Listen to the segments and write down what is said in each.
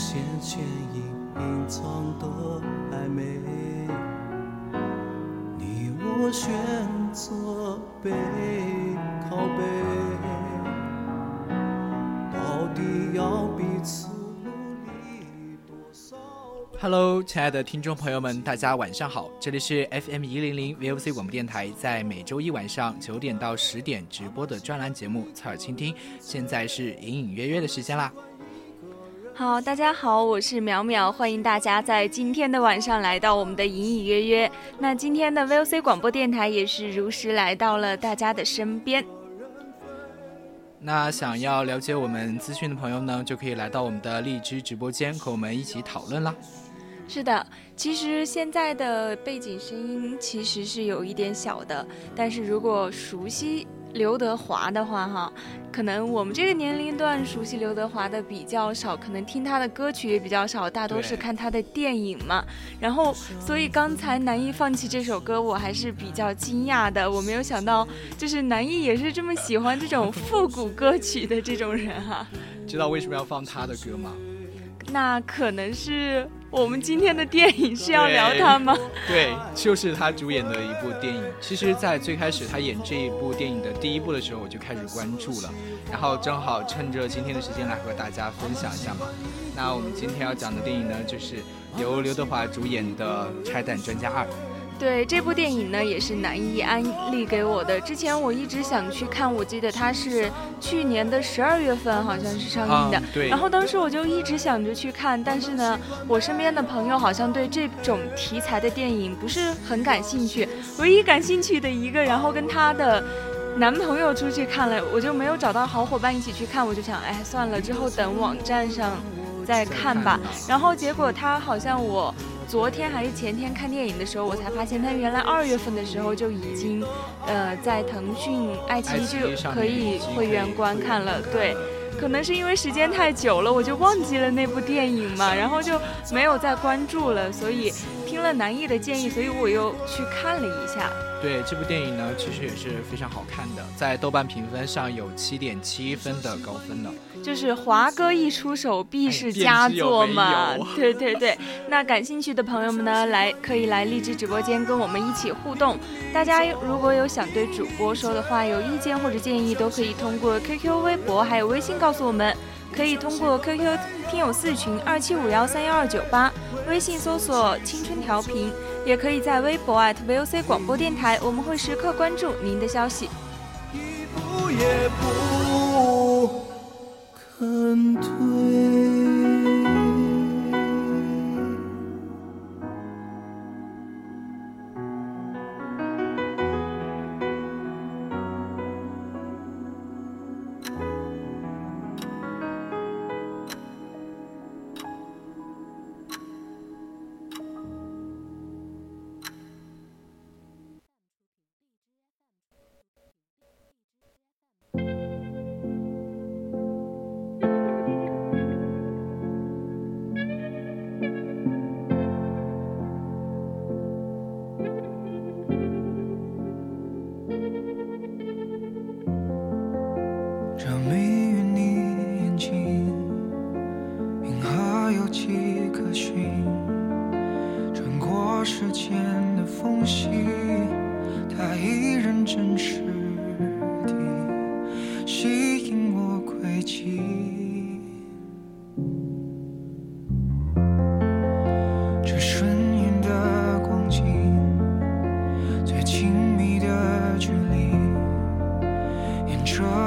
些倩影隐藏的暧昧 Hello，亲爱的听众朋友们，大家晚上好！这里是 FM 一零零 VOC 广播电台，在每周一晚上九点到十点直播的专栏节目《侧耳倾听》，现在是隐隐约约的时间啦。好，大家好，我是淼淼，欢迎大家在今天的晚上来到我们的隐隐约约。那今天的 VOC 广播电台也是如实来到了大家的身边。那想要了解我们资讯的朋友呢，就可以来到我们的荔枝直播间和我们一起讨论啦。是的，其实现在的背景声音其实是有一点小的，但是如果熟悉刘德华的话，哈，可能我们这个年龄段熟悉刘德华的比较少，可能听他的歌曲也比较少，大多是看他的电影嘛。然后，所以刚才南艺放弃这首歌，我还是比较惊讶的，我没有想到，就是南艺也是这么喜欢这种复古歌曲的这种人哈。知道为什么要放他的歌吗？那可能是我们今天的电影是要聊他吗？对，就是他主演的一部电影。其实，在最开始他演这一部电影的第一部的时候，我就开始关注了。然后正好趁着今天的时间来和大家分享一下嘛。那我们今天要讲的电影呢，就是由刘德华主演的《拆弹专家二》。对这部电影呢，也是南艺安利给我的。之前我一直想去看，我记得它是去年的十二月份好像是上映的。对。然后当时我就一直想着去看，但是呢，我身边的朋友好像对这种题材的电影不是很感兴趣。唯一感兴趣的一个，然后跟她的男朋友出去看了，我就没有找到好伙伴一起去看，我就想，哎，算了，之后等网站上再看吧。然后结果他好像我。昨天还是前天看电影的时候，我才发现他原来二月份的时候就已经，呃，在腾讯、爱奇艺就可以会员观看了。对，可能是因为时间太久了，我就忘记了那部电影嘛，然后就没有再关注了。所以听了南艺的建议，所以我又去看了一下。对这部电影呢，其实也是非常好看的，在豆瓣评分上有七点七分的高分呢。就是华哥一出手必是佳作嘛，对对对。那感兴趣的朋友们呢，来可以来荔枝直播间跟我们一起互动。大家如果有想对主播说的话，有意见或者建议，都可以通过 QQ、微博还有微信告诉我们。可以通过 QQ 听友四群二七五幺三幺二九八，微信搜索青春调频。也可以在微博 @VOC 广播电台，我们会时刻关注您的消息。一步也不肯退。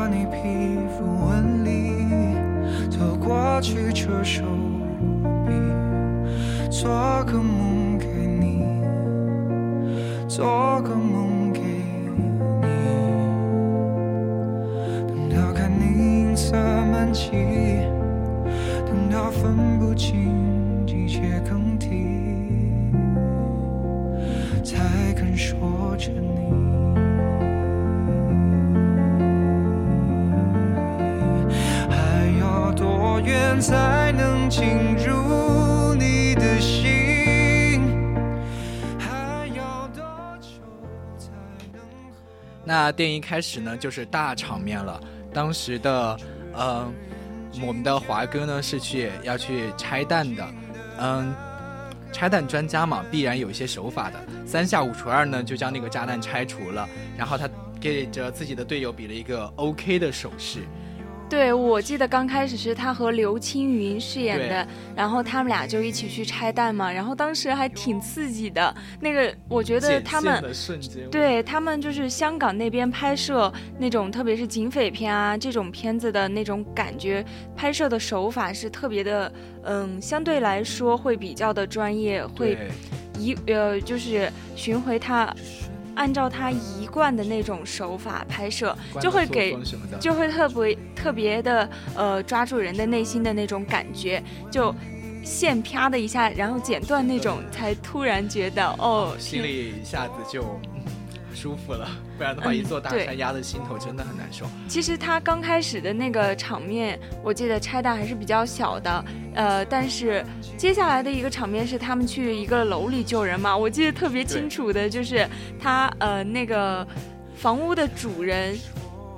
你皮肤纹理走过去，这手臂，做个梦。那电影一开始呢，就是大场面了。当时的，嗯，我们的华哥呢是去要去拆弹的，嗯，拆弹专家嘛，必然有一些手法的。三下五除二呢，就将那个炸弹拆除了。然后他给着自己的队友比了一个 OK 的手势。对，我记得刚开始是他和刘青云饰演的，然后他们俩就一起去拆弹嘛，然后当时还挺刺激的。那个我觉得他们对他们就是香港那边拍摄那种，特别是警匪片啊这种片子的那种感觉，拍摄的手法是特别的，嗯，相对来说会比较的专业，会一呃就是巡回他。按照他一贯的那种手法拍摄，就会给就会特别特别的呃抓住人的内心的那种感觉，就线啪的一下，然后剪断那种，才突然觉得哦，心里一下子就嗯舒服了，不然的话嗯一座大对山压在心头真的很难受。其实他刚开始的那个场面，我记得拆弹还是比较小的，呃，但是接下来的一个场面是他们去一个楼里救人嘛，我记得特别清楚的就是他呃那个房屋的主人。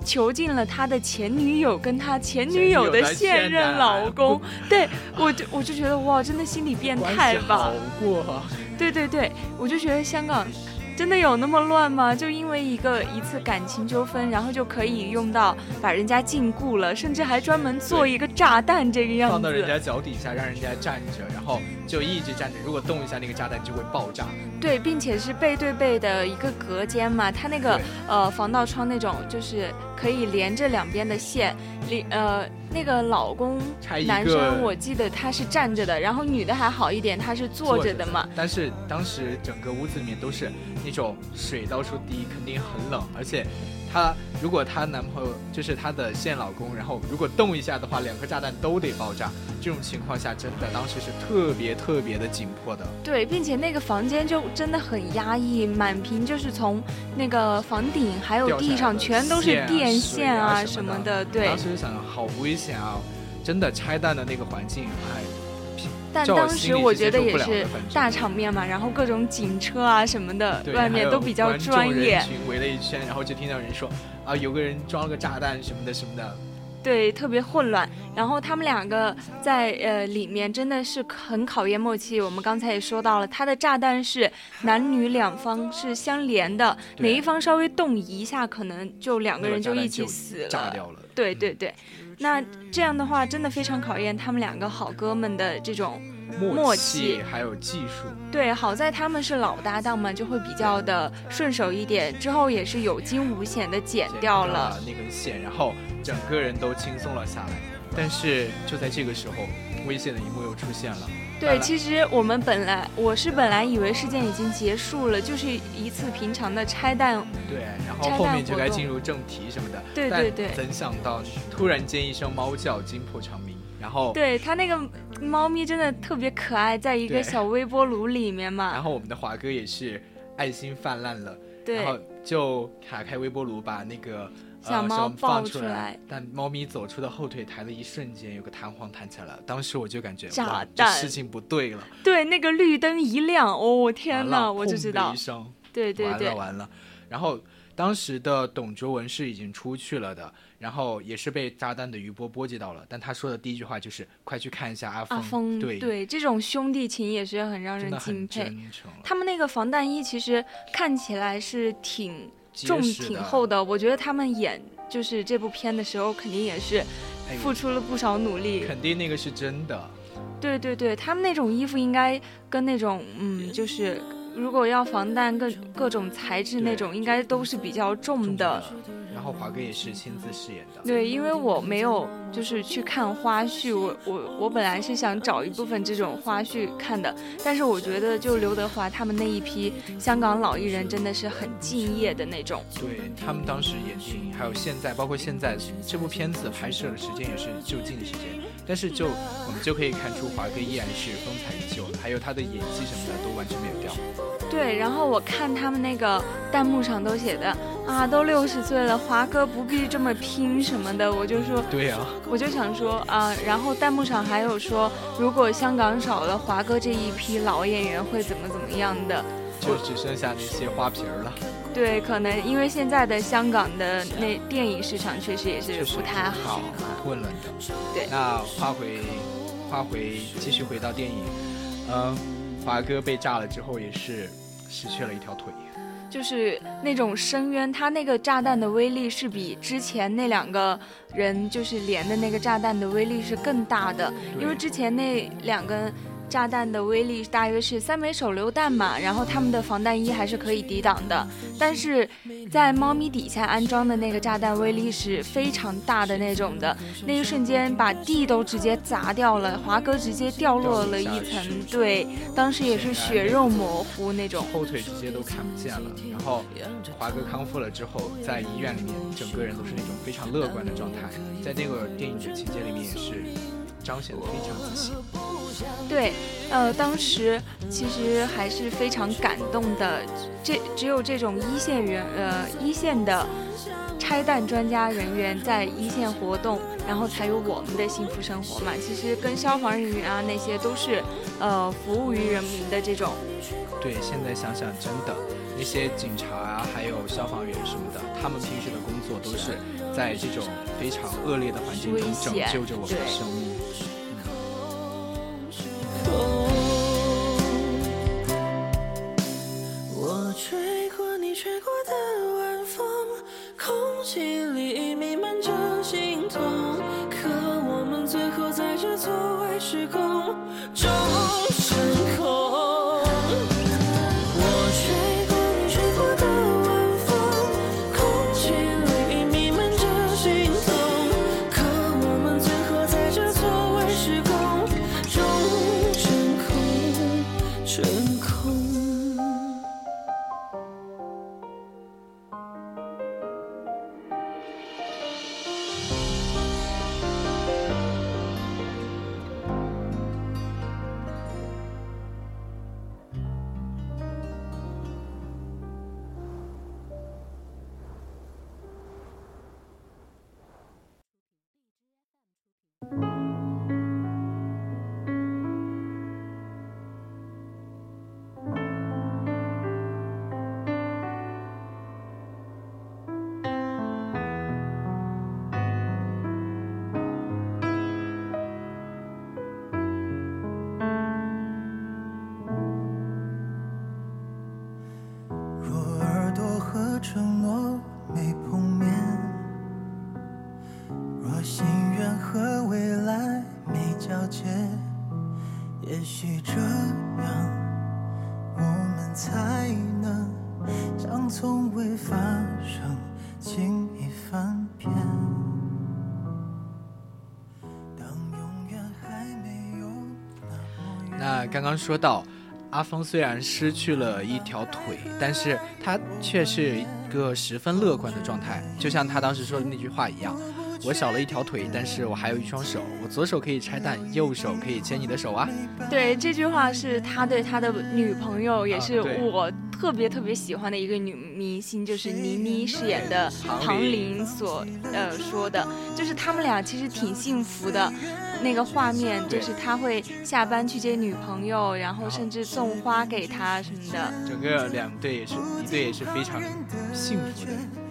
囚禁了他的前女友跟他前女友的现任老公，对我就我就觉得哇，真的心理变态吧好？过啊，对对对，我就觉得香港真的有那么乱吗？就因为一个一次感情纠纷，然后就可以用到把人家禁锢了，甚至还专门做一个炸弹这个样子放到人。家脚底下，让人家站着，然后就一直站着。如果动一下，那个炸弹就会爆炸。对，并且是背对背的一个隔间嘛，它那个呃防盗窗那种就是可以连着两边的线，里呃那个老公男生我记得他是站着的，然后女的还好一点，她是坐着的嘛。但是当时整个屋子里面都是那种水到处滴，肯定很冷。而且她如果她男朋友就是她的现老公，然后如果动一下的话，两颗炸弹都得爆炸。这种情况下，真的当时是特别特别的紧迫的。对，并且那个房间就真的很压抑，满屏就是从那个房顶还有地上全都是电线啊什么什么的的。对当，时就想好危险啊！真的拆弹的那个环境，哎，但当时我觉得也是大场面嘛，然后各种警车啊什么的，外面都比较专业。群围了一圈，然后就听到人说啊，有个人装了个炸弹什么的什么的。对，特别混乱。然后他们两个在呃里面真的是很考验默契。我们刚才也说到了，它的炸弹是男女两方是相连的，哪一方稍微动一下，可能就两个人就一起死了。炸掉了。对对对，那这样的话真的非常考验他们两个好哥们的这种默默契还有技术，对。好在他们是老搭档嘛，就会比较的顺手一点。之后也是有惊无险的剪掉了。那根线，然后整个人都轻松了下来。但是就在这个时候，危险的一幕又出现了。对，其实我们本来我是本来以为事件已经结束了，就是一次平常的拆弹。对，然后后面就该进入正题什么的。对但对对怎想到突然间一声猫叫惊破长鸣，然后对他那个猫咪真的特别可爱，在一个小微波炉里面嘛然。后我们的华哥也是爱心泛滥了，然后对，就打开微波炉把那个。小猫放出出来但猫咪走出的后腿抬的一瞬间，有个弹簧弹起来了。当时我就感觉事情不对了。对，那个绿灯一亮，哦天完呐，我就知道一，声，对对对完了，完了。然后当时的董卓文是已经出去了的，然后也是被炸弹的余波波及到了。但他说的第一句话就是：“快去看一下阿峰。”阿峰对对，这种兄弟情也是很让人敬佩。他们那个防弹衣其实看起来是挺重、挺厚的。我觉得他们演就是这部片的时候，肯定也是付出了不少努力。肯定那个是真的。对对对，他们那种衣服应该跟那种嗯，就是。如果要防弹各各种材质那种，应该都是比较重的。然后华哥也是亲自饰演的。对，因为我没有就是去看花絮，我我我本来是想找一部分这种花絮看的，但是我觉得就刘德华他们那一批香港老艺人真的是很敬业的那种。对他们当时演电影，还有现在，包括现在这部片子拍摄的时间也是就近的时间，但是就我们就可以看出华哥依然是风采依旧，还有他的演技什么的都完全没有掉。对，然后我看他们那个弹幕上都写的啊，都六十岁了，华哥不必这么拼什么的，我就说，对呀，我就想说啊，然后弹幕上还有说，如果香港少了华哥这一批老演员会怎么怎么样的，就只剩下那些花瓶了。对，可能因为现在的香港的那电影市场确实也是不太好，混乱的。对，那话回话回，继续回到电影，嗯。华哥被炸了之后，也是失去了一条腿，就是那种深渊，他那个炸弹的威力是比之前那两个人就是连的那个炸弹的威力是更大的，因为之前那两根。炸弹的威力大约是三枚手榴弹嘛，然后他们的防弹衣还是可以抵挡的，但是在猫咪底下安装的那个炸弹威力是非常大的那种的，那一瞬间把地都直接砸掉了，华哥直接掉落了一层，对，当时也是血肉模糊那种，后腿直接都看不见了。然后华哥康复了之后，在医院里面，整个人都是那种非常乐观的状态，在那个电影的情节里面也是彰显的非常自信。对，呃，当时其实还是非常感动的。这只有这种一线员，呃，一线的拆弹专家人员在一线活动，然后才有我们的幸福生活嘛。其实跟消防人员啊那些都是，呃，服务于人民的这种。对，现在想想，真的那些警察啊，还有消防员什么的，他们平时的工作都是在这种非常恶劣的环境中拯救着我们的生命。刚刚说到，阿峰虽然失去了一条腿，但是他却是一个十分乐观的状态，就像他当时说的那句话一样：“我少了一条腿，但是我还有一双手，我左手可以拆弹，右手可以牵你的手啊。”对，这句话是他对他的女朋友，也是我特别特别喜欢的一个女明星，就是倪妮饰演的唐玲所呃说的，就是他们俩其实挺幸福的。那个画面就是他会下班去接女朋友，然后甚至送花给她什么的。整个两对也是一对也是非常幸福的。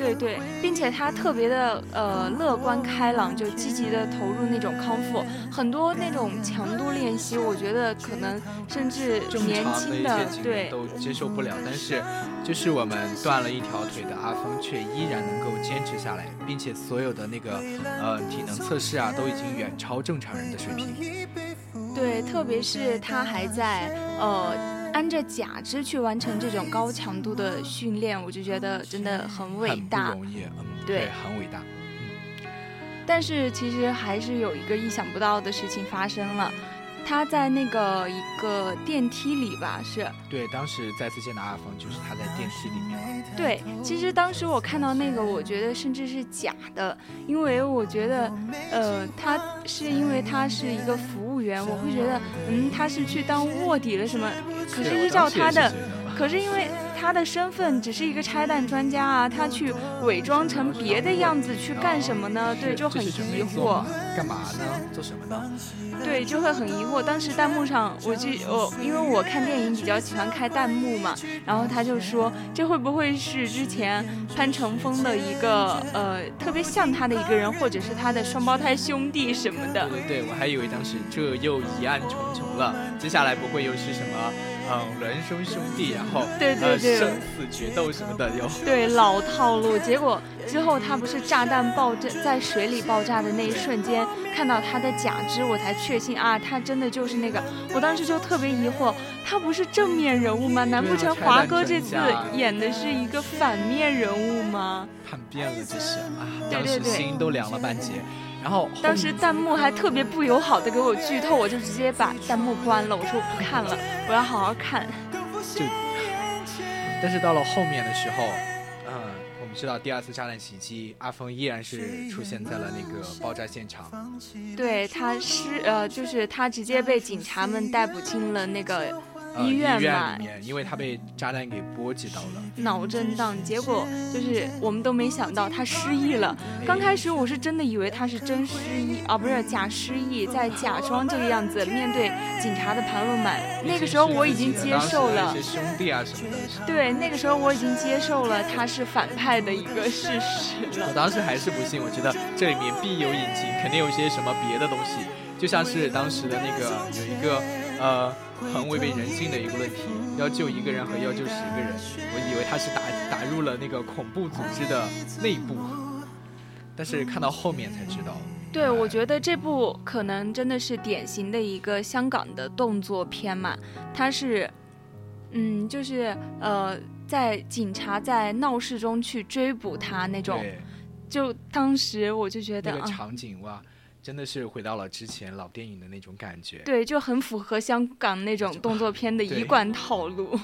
对对，并且他特别的呃乐观开朗，就积极的投入那种康复，很多那种强度练习，我觉得可能甚至年轻的对都接受不了，但是就是我们断了一条腿的阿峰却依然能够坚持下来，并且所有的那个呃体能测试啊都已经远超正常人的水平。对，特别是他还在呃。按着假肢去完成这种高强度的训练，我就觉得真的很伟大，很不容易，嗯，对，很伟大。嗯，但是其实还是有一个意想不到的事情发生了。他在那个一个电梯里吧，是对，当时再次见到阿峰，就是他在电梯里面。对，其实当时我看到那个，我觉得甚至是假的，因为我觉得，呃，他是因为他是一个服务员，我会觉得，嗯，他是去当卧底了什么？可是依照他的，可是因为。他的身份只是一个拆弹专家啊，他去伪装成别的样子去干什么呢？对，就很疑惑。干嘛呢？做什么呢？对，就会很疑惑。当时弹幕上，我就我因为我看电影比较喜欢开弹幕嘛，然后他就说这会不会是之前潘乘风的一个呃特别像他的一个人，或者是他的双胞胎兄弟什么的？对对，我还以为当时这又疑案重重了，接下来不会又是什么？嗯，孪生兄弟，然后对对对，生死决斗什么的有。对老套路，结果之后他不是炸弹爆炸在水里爆炸的那一瞬间，看到他的假肢，我才确信啊，他真的就是那个。我当时就特别疑惑，他不是正面人物吗？难不成华哥这次演的是一个反面人物吗？叛变了这是啊，当时心都凉了半截。然后当时弹幕还特别不友好的给我剧透，我就直接把弹幕关了。我说我不看了，我要好好看。就，但是到了后面的时候，嗯，我们知道第二次炸弹袭击，阿峰依然是出现在了那个爆炸现场。对，他是呃，就是他直接被警察们逮捕进了那个。医院嘛，因为他被炸弹给波及到了，脑震荡，结果就是我们都没想到他失忆了。刚开始我是真的以为他是真失忆啊，不是假失忆，在假装这个样子面对警察的盘问嘛。那个时候我已经接受了兄弟啊什么的。对，那个时候我已经接受了他是反派的一个事实了。我当时还是不信，我觉得这里面必有隐情，肯定有一些什么别的东西，就像是当时的那个有一个呃。很违背人性的一个问题，要救一个人和要救十个人，我以为他是打打入了那个恐怖组织的内部，但是看到后面才知道。对，我觉得这部可能真的是典型的一个香港的动作片嘛，它是，嗯，就是呃，在警察在闹市中去追捕他那种，就当时我就觉得那个场景哇。真的是回到了之前老电影的那种感觉，对，就很符合香港那种动作片的 一贯套路。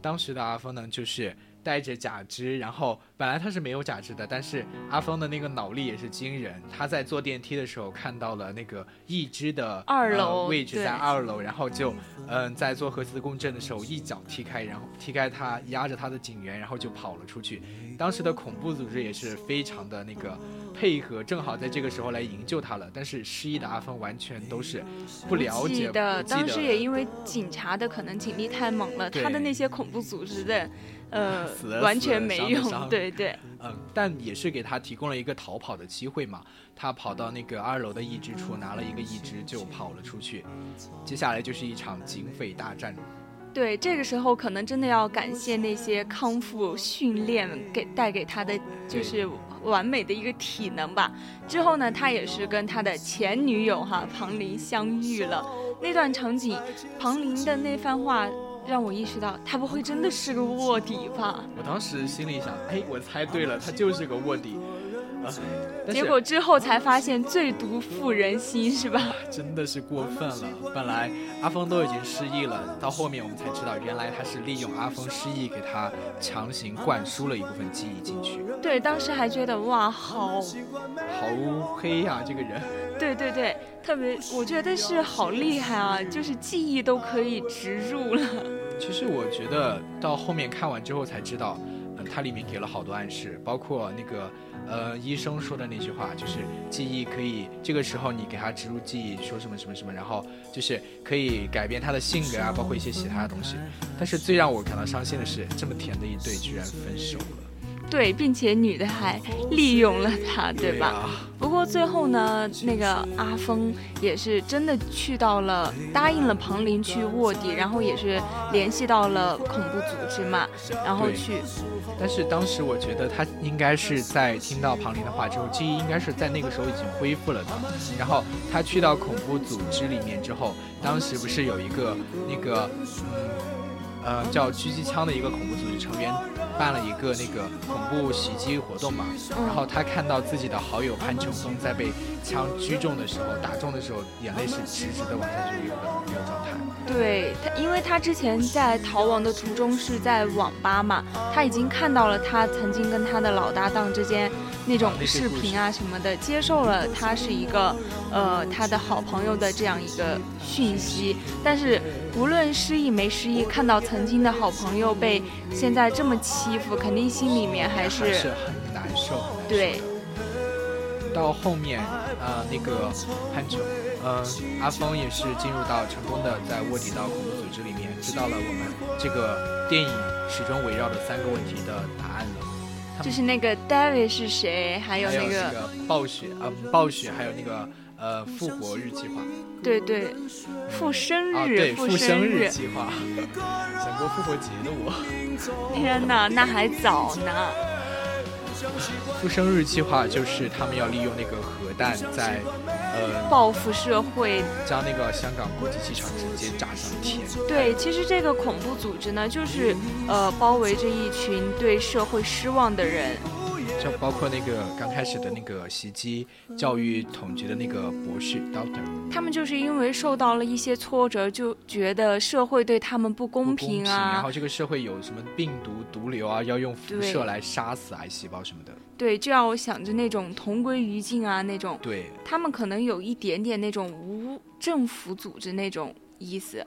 当时的阿峰呢，就是。带着假肢，然后本来他是没有假肢的，但是阿峰的那个脑力也是惊人。他在坐电梯的时候看到了那个义肢的二楼位置在二楼，然后就嗯在做核磁共振的时候一脚踢开，然后踢开他压着他的警员，然后就跑了出去。当时的恐怖组织也是非常的那个配合，正好在这个时候来营救他了。但是失忆的阿峰完全都是不了解的，当时也因为警察的可能警力太猛了，他的那些恐怖组织的。呃，完全没用，对对。嗯，但也是给他提供了一个逃跑的机会嘛。他跑到那个二楼的一支处，拿了一个一支就跑了出去。接下来就是一场警匪大战。对，这个时候可能真的要感谢那些康复训练给带给他的，就是完美的一个体能吧。之后呢，他也是跟他的前女友哈庞玲相遇了。那段场景，庞玲的那番话。让我意识到他不会真的是个卧底吧？我当时心里想，哎，我猜对了，他就是个卧底。结果之后才发现最毒妇人心，是吧？真的是过分了。本来阿峰都已经失忆了，到后面我们才知道，原来他是利用阿峰失忆，给他强行灌输了一部分记忆进去。对，当时还觉得哇，好好黑呀，这个人。对对对，特别，我觉得是好厉害啊，就是记忆都可以植入了。其实我觉得到后面看完之后才知道，它里面给了好多暗示，包括那个呃医生说的那句话，就是记忆可以这个时候你给他植入记忆，说什么什么什么，然后就是可以改变他的性格啊，包括一些其他的东西。但是最让我感到伤心的是，这么甜的一对居然分手了。对，并且女的还利用了他，对吧？不过最后呢，那个阿峰也是真的去到了，答应了庞林去卧底，然后也是联系到了恐怖组织嘛，然后去。但是当时我觉得他应该是在听到庞林的话之后，记忆应该是在那个时候已经恢复了的。然后他去到恐怖组织里面之后，当时不是有一个那个嗯呃叫狙击枪的一个恐怖组织成员。办了一个那个恐怖袭击活动嘛，然后他看到自己的好友潘成峰在被枪击中的时候，打中的时候，眼泪是直直的往下流的那种状态。对他，因为他之前在逃亡的途中是在网吧嘛，他已经看到了他曾经跟他的老搭档之间那种视频啊什么的，接受了他是一个呃他的好朋友的这样一个讯息，但是。无论失忆没失忆，看到曾经的好朋友被现在这么欺负，肯定心里面还是很难受。对。到后面，呃，那个潘成，呃，阿峰也是进入到成功的在卧底到恐怖组织里面，知道了我们这个电影始终围绕的三个问题的答案了。就是那个 David 是谁？还有那个暴雪，呃，暴雪，还有那个。呃，复活日计划，对对，复生日，对复生日计划，想过复活节的我，天哪，那还早呢。复生日计划就是他们要利用那个核弹，在呃报复社会，将那个香港国际机场直接炸上天。对，其实这个恐怖组织呢，就是呃包围着一群对社会失望的人。就包括那个刚开始的那个袭击教育统计的那个博士 Doctor，他们就是因为受到了一些挫折，就觉得社会对他们不公平啊，然后这个社会有什么病毒毒瘤啊，要用辐射来杀死癌细胞什么的。对，就要想着那种同归于尽啊，那种。对，他们可能有一点点那种无政府组织那种意思。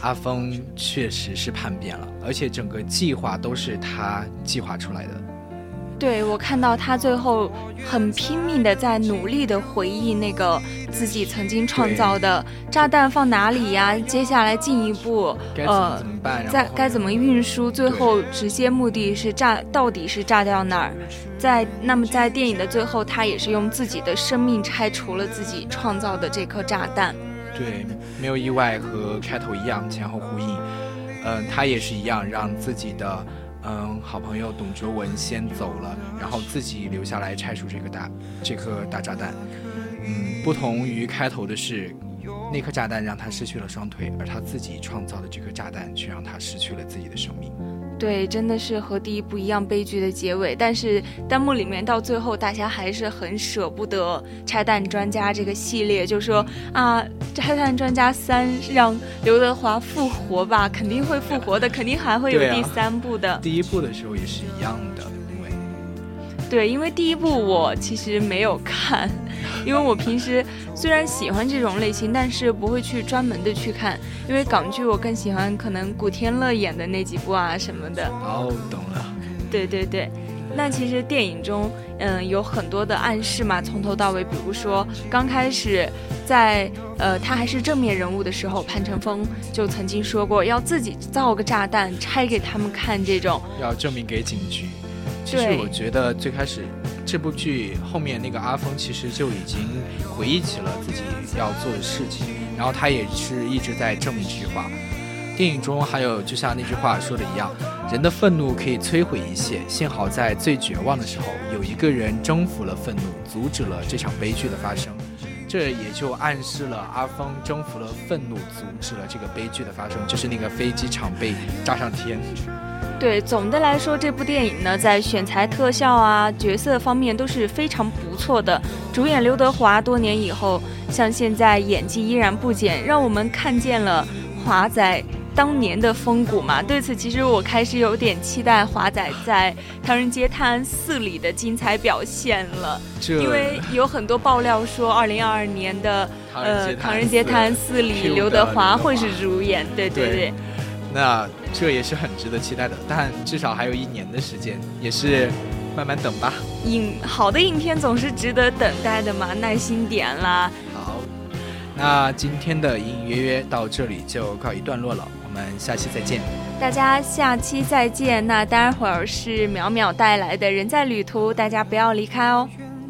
阿峰确实是叛变了，而且整个计划都是他计划出来的。对，我看到他最后很拼命的在努力的回忆那个自己曾经创造的炸弹放哪里呀？接下来进一步，呃，在该怎么运输？最后直接目的是炸，到底是炸掉哪儿？在那么在电影的最后，他也是用自己的生命拆除了自己创造的这颗炸弹。对，没有意外，和开头一样前后呼应。嗯，他也是一样，让自己的。嗯，好朋友董卓文先走了，然后自己留下来拆除这个大这颗大炸弹。嗯，不同于开头的是，那颗炸弹让他失去了双腿，而他自己创造的这颗炸弹却让他失去了自己的生命。对，真的是和第一部一样悲剧的结尾。但是弹幕里面到最后，大家还是很舍不得拆弹专家这个系列，就说啊，拆弹专家三让刘德华复活吧，肯定会复活的，肯定还会有第三部的。第一部的时候也是一样的，对，因为第一部我其实没有看，因为我平时虽然喜欢这种类型，但是不会去专门的去看，因为港剧我更喜欢可能古天乐演的那几部啊什么的。哦，懂了。对对对。那其实电影中，嗯，有很多的暗示嘛，从头到尾，比如说刚开始，在呃他还是正面人物的时候，潘乘风就曾经说过要自己造个炸弹拆给他们看，这种要证明给警局。其实我觉得最开始这部剧后面那个阿峰其实就已经回忆起了自己要做的事情，然后他也是一直在证明这句话。电影中还有就像那句话说的一样。人的愤怒可以摧毁一切，幸好在最绝望的时候，有一个人征服了愤怒，阻止了这场悲剧的发生。这也就暗示了阿峰征服了愤怒，阻止了这个悲剧的发生，就是那个飞机场被炸上天。对，总的来说，这部电影呢，在选材、特效啊、角色方面都是非常不错的。主演刘德华多年以后，像现在演技依然不减，让我们看见了华仔。当年的风骨嘛，对此其实我开始有点期待华仔在《唐人街探案四》里的精彩表现了，因为有很多爆料说，二零二二年的呃《唐人街探案四》里刘德华会是主演，对对对。那这也是很值得期待的，但至少还有一年的时间，也是慢慢等吧。影好的影片总是值得等待的嘛，耐心点啦。好，那今天的隐隐约约到这里就告一段落了。我们下期再见，大家下期再见。那待会儿是淼淼带来的人在旅途，大家不要离开哦。